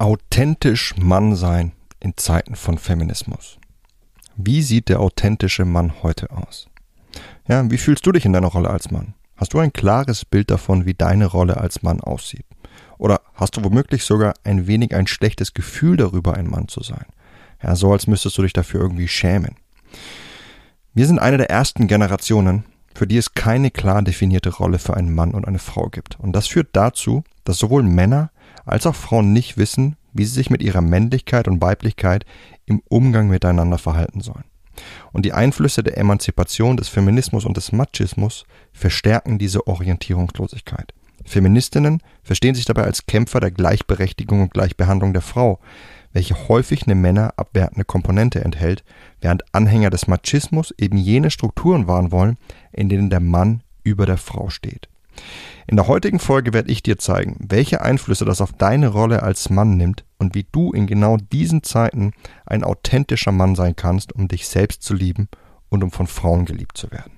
Authentisch Mann sein in Zeiten von Feminismus. Wie sieht der authentische Mann heute aus? Ja, wie fühlst du dich in deiner Rolle als Mann? Hast du ein klares Bild davon, wie deine Rolle als Mann aussieht? Oder hast du womöglich sogar ein wenig ein schlechtes Gefühl darüber, ein Mann zu sein? Ja, so als müsstest du dich dafür irgendwie schämen. Wir sind eine der ersten Generationen, für die es keine klar definierte Rolle für einen Mann und eine Frau gibt. Und das führt dazu, dass sowohl Männer als auch Frauen nicht wissen, wie sie sich mit ihrer Männlichkeit und Weiblichkeit im Umgang miteinander verhalten sollen. Und die Einflüsse der Emanzipation, des Feminismus und des Machismus verstärken diese Orientierungslosigkeit. Feministinnen verstehen sich dabei als Kämpfer der Gleichberechtigung und Gleichbehandlung der Frau, welche häufig eine männerabwertende Komponente enthält, während Anhänger des Machismus eben jene Strukturen wahren wollen, in denen der Mann über der Frau steht. In der heutigen Folge werde ich dir zeigen, welche Einflüsse das auf deine Rolle als Mann nimmt und wie du in genau diesen Zeiten ein authentischer Mann sein kannst, um dich selbst zu lieben und um von Frauen geliebt zu werden.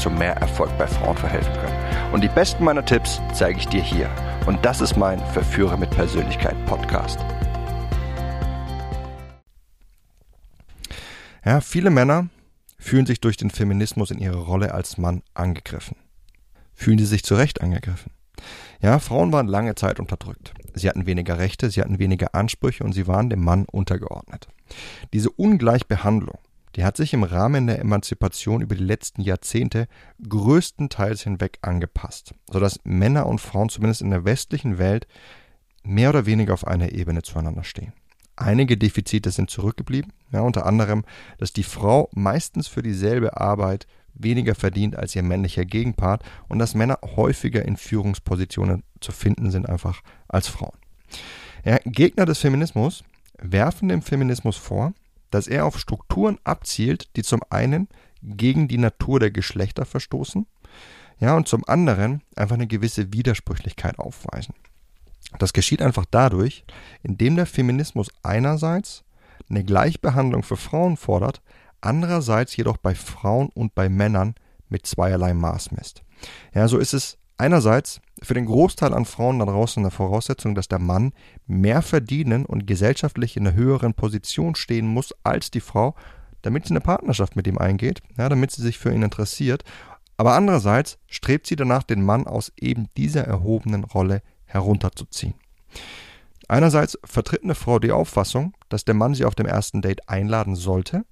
zu mehr Erfolg bei Frauen verhelfen können. Und die besten meiner Tipps zeige ich dir hier. Und das ist mein Verführer mit Persönlichkeit Podcast. Ja, viele Männer fühlen sich durch den Feminismus in ihrer Rolle als Mann angegriffen. Fühlen sie sich zu Recht angegriffen? Ja, Frauen waren lange Zeit unterdrückt. Sie hatten weniger Rechte, sie hatten weniger Ansprüche und sie waren dem Mann untergeordnet. Diese Ungleichbehandlung die hat sich im Rahmen der Emanzipation über die letzten Jahrzehnte größtenteils hinweg angepasst, sodass Männer und Frauen zumindest in der westlichen Welt mehr oder weniger auf einer Ebene zueinander stehen. Einige Defizite sind zurückgeblieben, ja, unter anderem, dass die Frau meistens für dieselbe Arbeit weniger verdient als ihr männlicher Gegenpart und dass Männer häufiger in Führungspositionen zu finden sind einfach als Frauen. Ja, Gegner des Feminismus werfen dem Feminismus vor, dass er auf Strukturen abzielt, die zum einen gegen die Natur der Geschlechter verstoßen, ja, und zum anderen einfach eine gewisse Widersprüchlichkeit aufweisen. Das geschieht einfach dadurch, indem der Feminismus einerseits eine Gleichbehandlung für Frauen fordert, andererseits jedoch bei Frauen und bei Männern mit zweierlei Maß misst. Ja, so ist es einerseits für den Großteil an Frauen da draußen eine Voraussetzung, dass der Mann mehr verdienen und gesellschaftlich in einer höheren Position stehen muss als die Frau, damit sie eine Partnerschaft mit ihm eingeht, ja, damit sie sich für ihn interessiert. Aber andererseits strebt sie danach, den Mann aus eben dieser erhobenen Rolle herunterzuziehen. Einerseits vertritt eine Frau die Auffassung, dass der Mann sie auf dem ersten Date einladen sollte,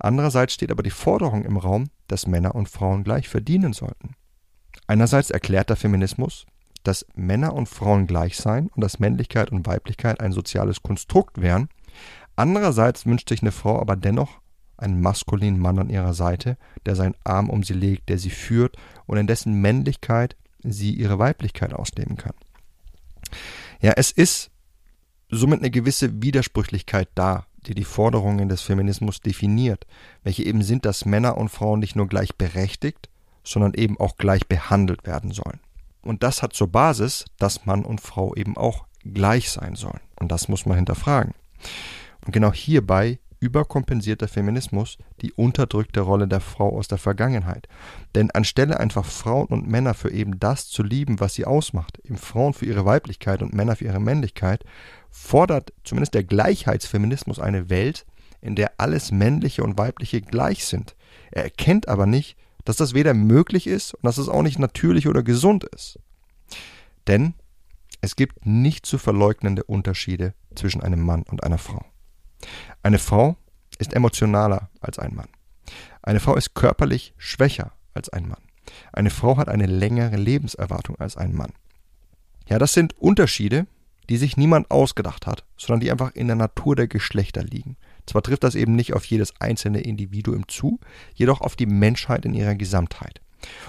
andererseits steht aber die Forderung im Raum, dass Männer und Frauen gleich verdienen sollten. Einerseits erklärt der Feminismus, dass Männer und Frauen gleich seien und dass Männlichkeit und Weiblichkeit ein soziales Konstrukt wären. Andererseits wünscht sich eine Frau aber dennoch einen maskulinen Mann an ihrer Seite, der seinen Arm um sie legt, der sie führt und in dessen Männlichkeit sie ihre Weiblichkeit ausleben kann. Ja, es ist somit eine gewisse Widersprüchlichkeit da, die die Forderungen des Feminismus definiert, welche eben sind, dass Männer und Frauen nicht nur gleichberechtigt, sondern eben auch gleich behandelt werden sollen. Und das hat zur Basis, dass Mann und Frau eben auch gleich sein sollen. Und das muss man hinterfragen. Und genau hierbei überkompensiert der Feminismus die unterdrückte Rolle der Frau aus der Vergangenheit. Denn anstelle einfach Frauen und Männer für eben das zu lieben, was sie ausmacht, eben Frauen für ihre Weiblichkeit und Männer für ihre Männlichkeit, fordert zumindest der Gleichheitsfeminismus eine Welt, in der alles Männliche und Weibliche gleich sind. Er erkennt aber nicht, dass das weder möglich ist und dass es auch nicht natürlich oder gesund ist. Denn es gibt nicht zu verleugnende Unterschiede zwischen einem Mann und einer Frau. Eine Frau ist emotionaler als ein Mann. Eine Frau ist körperlich schwächer als ein Mann. Eine Frau hat eine längere Lebenserwartung als ein Mann. Ja, das sind Unterschiede, die sich niemand ausgedacht hat, sondern die einfach in der Natur der Geschlechter liegen. Zwar trifft das eben nicht auf jedes einzelne Individuum zu, jedoch auf die Menschheit in ihrer Gesamtheit.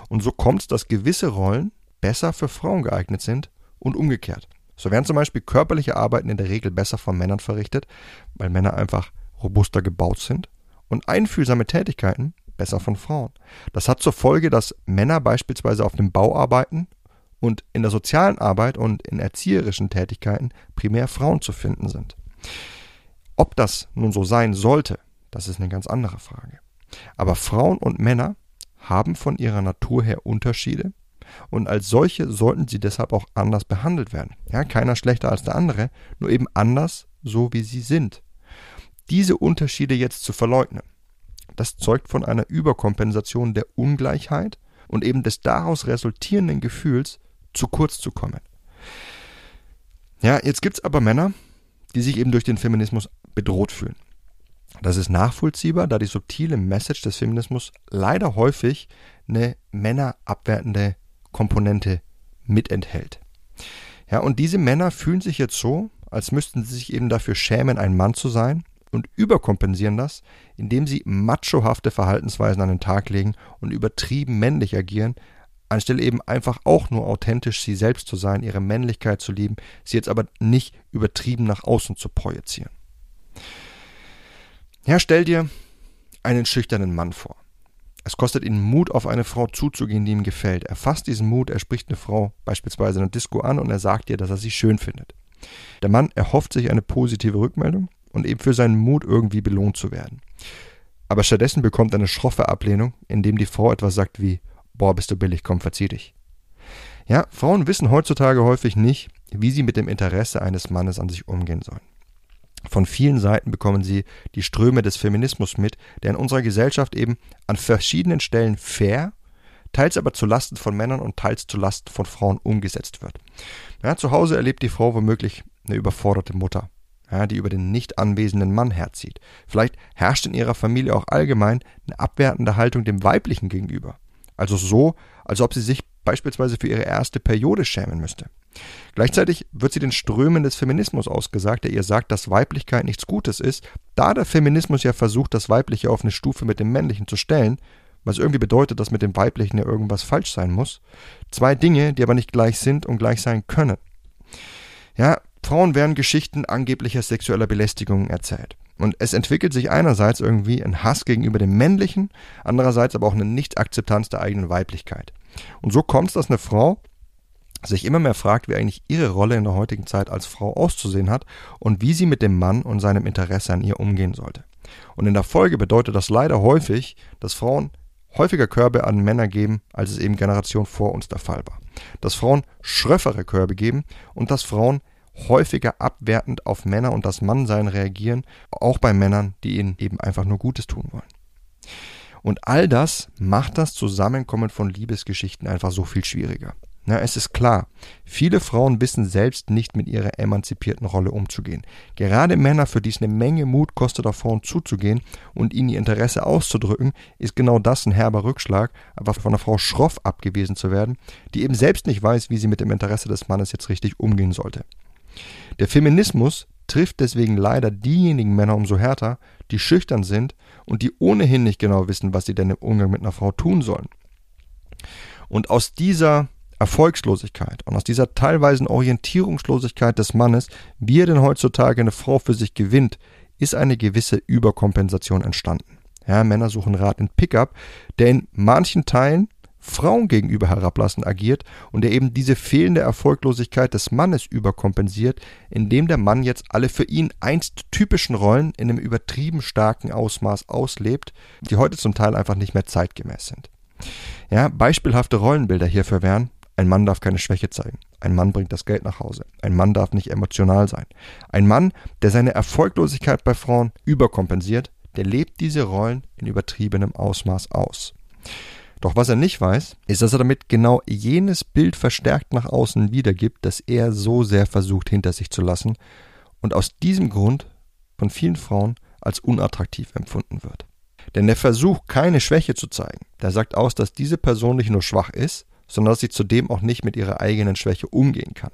Und so kommt es, dass gewisse Rollen besser für Frauen geeignet sind und umgekehrt. So werden zum Beispiel körperliche Arbeiten in der Regel besser von Männern verrichtet, weil Männer einfach robuster gebaut sind und einfühlsame Tätigkeiten besser von Frauen. Das hat zur Folge, dass Männer beispielsweise auf dem Bau arbeiten und in der sozialen Arbeit und in erzieherischen Tätigkeiten primär Frauen zu finden sind. Ob das nun so sein sollte, das ist eine ganz andere Frage. Aber Frauen und Männer haben von ihrer Natur her Unterschiede und als solche sollten sie deshalb auch anders behandelt werden. Ja, keiner schlechter als der andere, nur eben anders, so wie sie sind. Diese Unterschiede jetzt zu verleugnen, das zeugt von einer Überkompensation der Ungleichheit und eben des daraus resultierenden Gefühls, zu kurz zu kommen. Ja, jetzt gibt es aber Männer, die sich eben durch den Feminismus bedroht fühlen. Das ist nachvollziehbar, da die subtile Message des Feminismus leider häufig eine männerabwertende Komponente mit enthält. Ja, und diese Männer fühlen sich jetzt so, als müssten sie sich eben dafür schämen, ein Mann zu sein und überkompensieren das, indem sie machohafte Verhaltensweisen an den Tag legen und übertrieben männlich agieren, anstelle eben einfach auch nur authentisch sie selbst zu sein, ihre Männlichkeit zu lieben, sie jetzt aber nicht übertrieben nach außen zu projizieren. Ja, stell dir einen schüchternen Mann vor. Es kostet ihn Mut, auf eine Frau zuzugehen, die ihm gefällt. Er fasst diesen Mut, er spricht eine Frau beispielsweise in einer Disco an und er sagt ihr, dass er sie schön findet. Der Mann erhofft sich eine positive Rückmeldung und eben für seinen Mut irgendwie belohnt zu werden. Aber stattdessen bekommt er eine schroffe Ablehnung, indem die Frau etwas sagt wie Boah, bist du billig, komm, verzieh dich. Ja, Frauen wissen heutzutage häufig nicht, wie sie mit dem Interesse eines Mannes an sich umgehen sollen. Von vielen Seiten bekommen sie die Ströme des Feminismus mit, der in unserer Gesellschaft eben an verschiedenen Stellen fair, teils aber zu Lasten von Männern und teils zu Lasten von Frauen umgesetzt wird. Ja, zu Hause erlebt die Frau womöglich eine überforderte Mutter, ja, die über den nicht anwesenden Mann herzieht. Vielleicht herrscht in ihrer Familie auch allgemein eine abwertende Haltung dem Weiblichen gegenüber. Also so, als ob sie sich beispielsweise für ihre erste Periode schämen müsste. Gleichzeitig wird sie den Strömen des Feminismus ausgesagt, der ihr sagt, dass Weiblichkeit nichts Gutes ist, da der Feminismus ja versucht, das Weibliche auf eine Stufe mit dem Männlichen zu stellen, was irgendwie bedeutet, dass mit dem Weiblichen ja irgendwas falsch sein muss. Zwei Dinge, die aber nicht gleich sind und gleich sein können. Ja, Frauen werden Geschichten angeblicher sexueller Belästigung erzählt. Und es entwickelt sich einerseits irgendwie ein Hass gegenüber dem Männlichen, andererseits aber auch eine Nichtakzeptanz der eigenen Weiblichkeit. Und so kommt es, dass eine Frau sich immer mehr fragt, wie eigentlich ihre Rolle in der heutigen Zeit als Frau auszusehen hat und wie sie mit dem Mann und seinem Interesse an ihr umgehen sollte. Und in der Folge bedeutet das leider häufig, dass Frauen häufiger Körbe an Männer geben, als es eben Generationen vor uns der Fall war. Dass Frauen schröffere Körbe geben und dass Frauen häufiger abwertend auf Männer und das Mannsein reagieren, auch bei Männern, die ihnen eben einfach nur Gutes tun wollen. Und all das macht das Zusammenkommen von Liebesgeschichten einfach so viel schwieriger. Na, es ist klar, viele Frauen wissen selbst nicht mit ihrer emanzipierten Rolle umzugehen. Gerade Männer, für die es eine Menge Mut kostet, auf Frauen zuzugehen und ihnen ihr Interesse auszudrücken, ist genau das ein herber Rückschlag, aber von einer Frau schroff abgewiesen zu werden, die eben selbst nicht weiß, wie sie mit dem Interesse des Mannes jetzt richtig umgehen sollte. Der Feminismus trifft deswegen leider diejenigen Männer umso härter, die schüchtern sind und die ohnehin nicht genau wissen, was sie denn im Umgang mit einer Frau tun sollen. Und aus dieser Erfolgslosigkeit und aus dieser teilweisen Orientierungslosigkeit des Mannes, wie er denn heutzutage eine Frau für sich gewinnt, ist eine gewisse Überkompensation entstanden. Ja, Männer suchen Rat in Pickup, der in manchen Teilen Frauen gegenüber herablassend agiert und der eben diese fehlende Erfolglosigkeit des Mannes überkompensiert, indem der Mann jetzt alle für ihn einst typischen Rollen in einem übertrieben starken Ausmaß auslebt, die heute zum Teil einfach nicht mehr zeitgemäß sind. Ja, beispielhafte Rollenbilder hierfür wären ein Mann darf keine Schwäche zeigen. Ein Mann bringt das Geld nach Hause. Ein Mann darf nicht emotional sein. Ein Mann, der seine Erfolglosigkeit bei Frauen überkompensiert, der lebt diese Rollen in übertriebenem Ausmaß aus. Doch was er nicht weiß, ist, dass er damit genau jenes Bild verstärkt nach außen wiedergibt, das er so sehr versucht hinter sich zu lassen und aus diesem Grund von vielen Frauen als unattraktiv empfunden wird. Denn der Versuch, keine Schwäche zu zeigen, der sagt aus, dass diese Person nicht nur schwach ist, sondern dass sie zudem auch nicht mit ihrer eigenen Schwäche umgehen kann.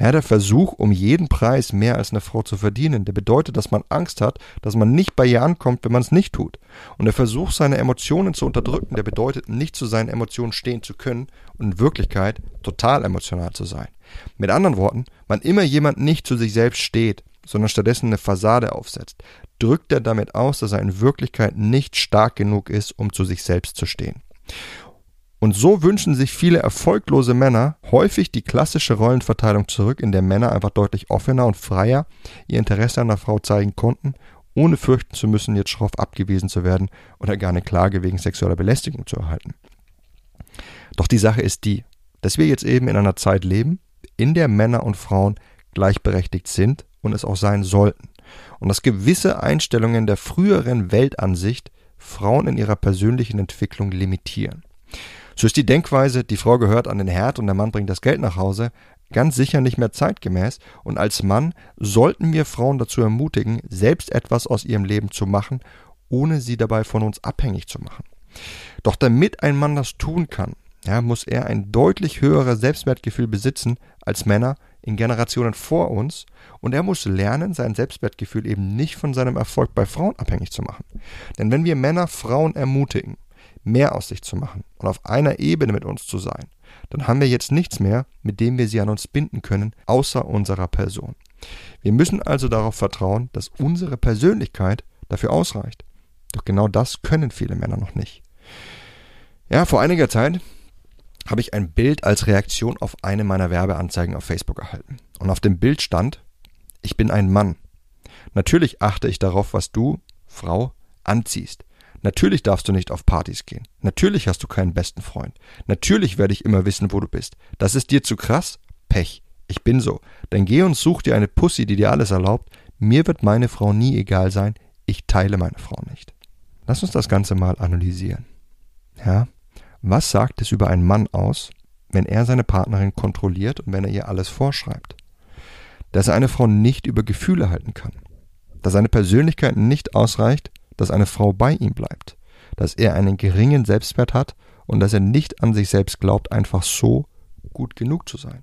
Ja, der Versuch, um jeden Preis mehr als eine Frau zu verdienen, der bedeutet, dass man Angst hat, dass man nicht bei ihr ankommt, wenn man es nicht tut. Und der Versuch, seine Emotionen zu unterdrücken, der bedeutet, nicht zu seinen Emotionen stehen zu können und in Wirklichkeit total emotional zu sein. Mit anderen Worten, wann immer jemand nicht zu sich selbst steht, sondern stattdessen eine Fassade aufsetzt, drückt er damit aus, dass er in Wirklichkeit nicht stark genug ist, um zu sich selbst zu stehen. Und so wünschen sich viele erfolglose Männer häufig die klassische Rollenverteilung zurück, in der Männer einfach deutlich offener und freier ihr Interesse an der Frau zeigen konnten, ohne fürchten zu müssen, jetzt schroff abgewiesen zu werden oder gar eine Klage wegen sexueller Belästigung zu erhalten. Doch die Sache ist die, dass wir jetzt eben in einer Zeit leben, in der Männer und Frauen gleichberechtigt sind und es auch sein sollten. Und dass gewisse Einstellungen der früheren Weltansicht Frauen in ihrer persönlichen Entwicklung limitieren. So ist die Denkweise, die Frau gehört an den Herd und der Mann bringt das Geld nach Hause, ganz sicher nicht mehr zeitgemäß und als Mann sollten wir Frauen dazu ermutigen, selbst etwas aus ihrem Leben zu machen, ohne sie dabei von uns abhängig zu machen. Doch damit ein Mann das tun kann, ja, muss er ein deutlich höheres Selbstwertgefühl besitzen als Männer in Generationen vor uns und er muss lernen, sein Selbstwertgefühl eben nicht von seinem Erfolg bei Frauen abhängig zu machen. Denn wenn wir Männer Frauen ermutigen, mehr aus sich zu machen und auf einer Ebene mit uns zu sein, dann haben wir jetzt nichts mehr, mit dem wir sie an uns binden können, außer unserer Person. Wir müssen also darauf vertrauen, dass unsere Persönlichkeit dafür ausreicht. Doch genau das können viele Männer noch nicht. Ja, vor einiger Zeit habe ich ein Bild als Reaktion auf eine meiner Werbeanzeigen auf Facebook erhalten. Und auf dem Bild stand, ich bin ein Mann. Natürlich achte ich darauf, was du, Frau, anziehst. Natürlich darfst du nicht auf Partys gehen. Natürlich hast du keinen besten Freund. Natürlich werde ich immer wissen, wo du bist. Das ist dir zu krass? Pech. Ich bin so. Dann geh und such dir eine Pussy, die dir alles erlaubt. Mir wird meine Frau nie egal sein. Ich teile meine Frau nicht. Lass uns das Ganze mal analysieren. Ja? Was sagt es über einen Mann aus, wenn er seine Partnerin kontrolliert und wenn er ihr alles vorschreibt? Dass er eine Frau nicht über Gefühle halten kann. Dass seine Persönlichkeit nicht ausreicht, dass eine Frau bei ihm bleibt, dass er einen geringen Selbstwert hat und dass er nicht an sich selbst glaubt, einfach so gut genug zu sein.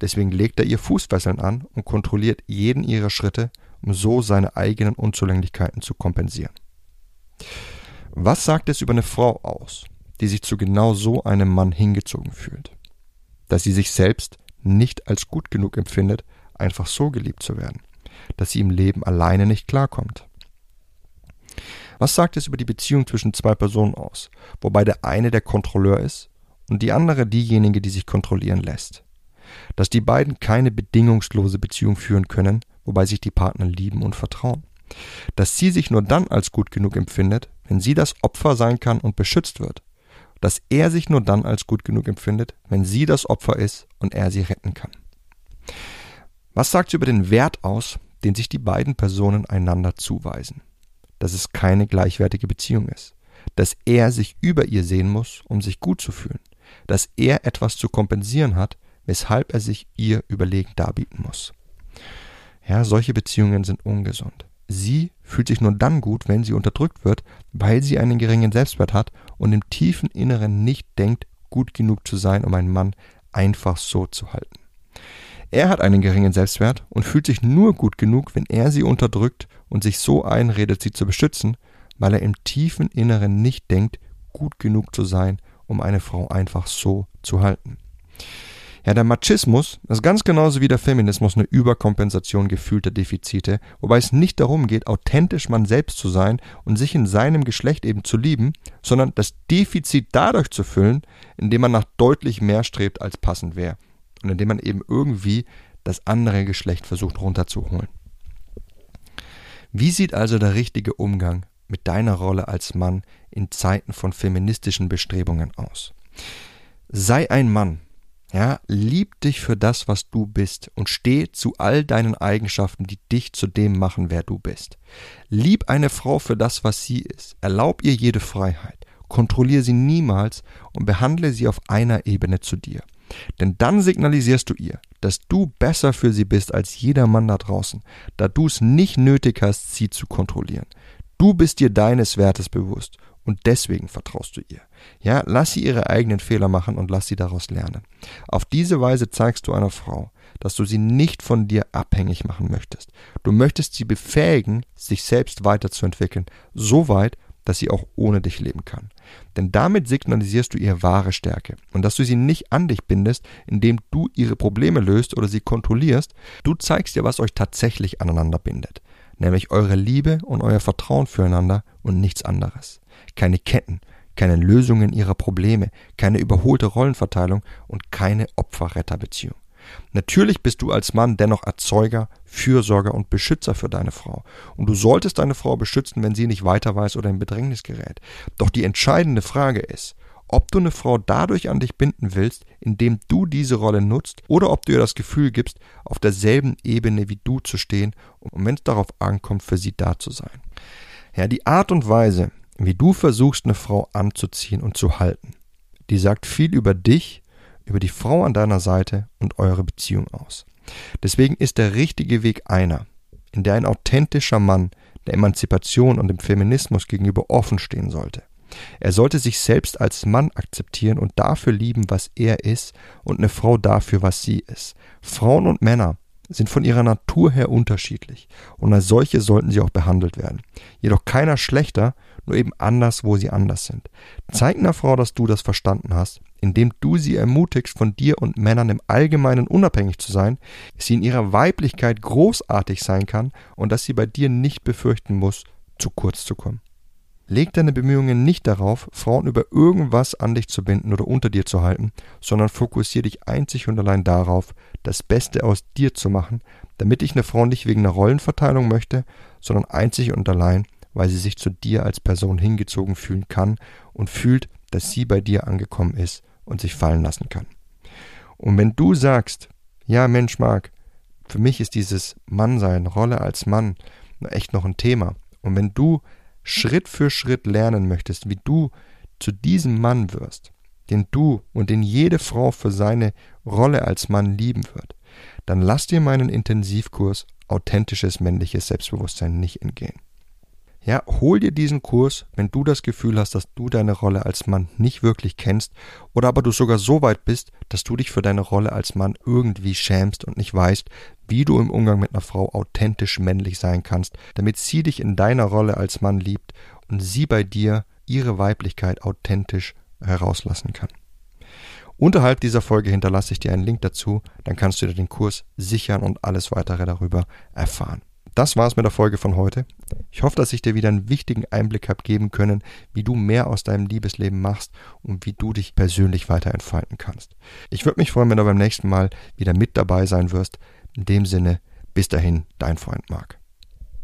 Deswegen legt er ihr Fußfesseln an und kontrolliert jeden ihrer Schritte, um so seine eigenen Unzulänglichkeiten zu kompensieren. Was sagt es über eine Frau aus, die sich zu genau so einem Mann hingezogen fühlt? Dass sie sich selbst nicht als gut genug empfindet, einfach so geliebt zu werden, dass sie im Leben alleine nicht klarkommt, was sagt es über die Beziehung zwischen zwei Personen aus, wobei der eine der Kontrolleur ist und die andere diejenige, die sich kontrollieren lässt? Dass die beiden keine bedingungslose Beziehung führen können, wobei sich die Partner lieben und vertrauen. Dass sie sich nur dann als gut genug empfindet, wenn sie das Opfer sein kann und beschützt wird. Dass er sich nur dann als gut genug empfindet, wenn sie das Opfer ist und er sie retten kann. Was sagt sie über den Wert aus, den sich die beiden Personen einander zuweisen? Dass es keine gleichwertige Beziehung ist, dass er sich über ihr sehen muss, um sich gut zu fühlen, dass er etwas zu kompensieren hat, weshalb er sich ihr überlegen darbieten muss. Ja, solche Beziehungen sind ungesund. Sie fühlt sich nur dann gut, wenn sie unterdrückt wird, weil sie einen geringen Selbstwert hat und im tiefen Inneren nicht denkt, gut genug zu sein, um einen Mann einfach so zu halten. Er hat einen geringen Selbstwert und fühlt sich nur gut genug, wenn er sie unterdrückt und sich so einredet, sie zu beschützen, weil er im tiefen Inneren nicht denkt, gut genug zu sein, um eine Frau einfach so zu halten. Ja, der Machismus ist ganz genauso wie der Feminismus eine Überkompensation gefühlter Defizite, wobei es nicht darum geht, authentisch man selbst zu sein und sich in seinem Geschlecht eben zu lieben, sondern das Defizit dadurch zu füllen, indem man nach deutlich mehr strebt, als passend wäre und indem man eben irgendwie das andere Geschlecht versucht runterzuholen. Wie sieht also der richtige Umgang mit deiner Rolle als Mann in Zeiten von feministischen Bestrebungen aus? Sei ein Mann, ja, lieb dich für das, was du bist und steh zu all deinen Eigenschaften, die dich zu dem machen, wer du bist. Lieb eine Frau für das, was sie ist. Erlaub ihr jede Freiheit. Kontrolliere sie niemals und behandle sie auf einer Ebene zu dir. Denn dann signalisierst du ihr, dass du besser für sie bist als jeder Mann da draußen, da du es nicht nötig hast, sie zu kontrollieren. Du bist dir deines Wertes bewusst und deswegen vertraust du ihr. Ja, lass sie ihre eigenen Fehler machen und lass sie daraus lernen. Auf diese Weise zeigst du einer Frau, dass du sie nicht von dir abhängig machen möchtest. Du möchtest sie befähigen, sich selbst weiterzuentwickeln, so weit, dass sie auch ohne dich leben kann. Denn damit signalisierst du ihr wahre Stärke und dass du sie nicht an dich bindest, indem du ihre Probleme löst oder sie kontrollierst. Du zeigst ihr, was euch tatsächlich aneinander bindet, nämlich eure Liebe und euer Vertrauen füreinander und nichts anderes. Keine Ketten, keine Lösungen ihrer Probleme, keine überholte Rollenverteilung und keine Opfer-Retter-Beziehung. Natürlich bist du als Mann dennoch Erzeuger, Fürsorger und Beschützer für deine Frau. Und du solltest deine Frau beschützen, wenn sie nicht weiter weiß oder in Bedrängnis gerät. Doch die entscheidende Frage ist, ob du eine Frau dadurch an dich binden willst, indem du diese Rolle nutzt, oder ob du ihr das Gefühl gibst, auf derselben Ebene wie du zu stehen und wenn es darauf ankommt, für sie da zu sein. Ja, die Art und Weise, wie du versuchst, eine Frau anzuziehen und zu halten, die sagt viel über dich über die Frau an deiner Seite und eure Beziehung aus. Deswegen ist der richtige Weg einer, in der ein authentischer Mann der Emanzipation und dem Feminismus gegenüber offen stehen sollte. Er sollte sich selbst als Mann akzeptieren und dafür lieben, was er ist, und eine Frau dafür, was sie ist. Frauen und Männer sind von ihrer Natur her unterschiedlich, und als solche sollten sie auch behandelt werden. Jedoch keiner schlechter, nur eben anders, wo sie anders sind. Zeig einer Frau, dass du das verstanden hast, indem du sie ermutigst, von dir und Männern im Allgemeinen unabhängig zu sein, sie in ihrer Weiblichkeit großartig sein kann und dass sie bei dir nicht befürchten muss, zu kurz zu kommen. Leg deine Bemühungen nicht darauf, Frauen über irgendwas an dich zu binden oder unter dir zu halten, sondern fokussiere dich einzig und allein darauf, das Beste aus dir zu machen, damit ich eine Frau nicht wegen einer Rollenverteilung möchte, sondern einzig und allein, weil sie sich zu dir als Person hingezogen fühlen kann und fühlt, dass sie bei dir angekommen ist und sich fallen lassen kann. Und wenn du sagst, ja Mensch Mark, für mich ist dieses Mannsein, Rolle als Mann echt noch ein Thema. Und wenn du Schritt für Schritt lernen möchtest, wie du zu diesem Mann wirst, den du und den jede Frau für seine Rolle als Mann lieben wird, dann lass dir meinen Intensivkurs authentisches männliches Selbstbewusstsein nicht entgehen. Ja, hol dir diesen Kurs, wenn du das Gefühl hast, dass du deine Rolle als Mann nicht wirklich kennst oder aber du sogar so weit bist, dass du dich für deine Rolle als Mann irgendwie schämst und nicht weißt, wie du im Umgang mit einer Frau authentisch männlich sein kannst, damit sie dich in deiner Rolle als Mann liebt und sie bei dir ihre Weiblichkeit authentisch herauslassen kann. Unterhalb dieser Folge hinterlasse ich dir einen Link dazu, dann kannst du dir den Kurs sichern und alles weitere darüber erfahren. Das war's mit der Folge von heute. Ich hoffe, dass ich dir wieder einen wichtigen Einblick habe geben können, wie du mehr aus deinem Liebesleben machst und wie du dich persönlich weiter entfalten kannst. Ich würde mich freuen, wenn du beim nächsten Mal wieder mit dabei sein wirst. In dem Sinne, bis dahin, dein Freund Marc.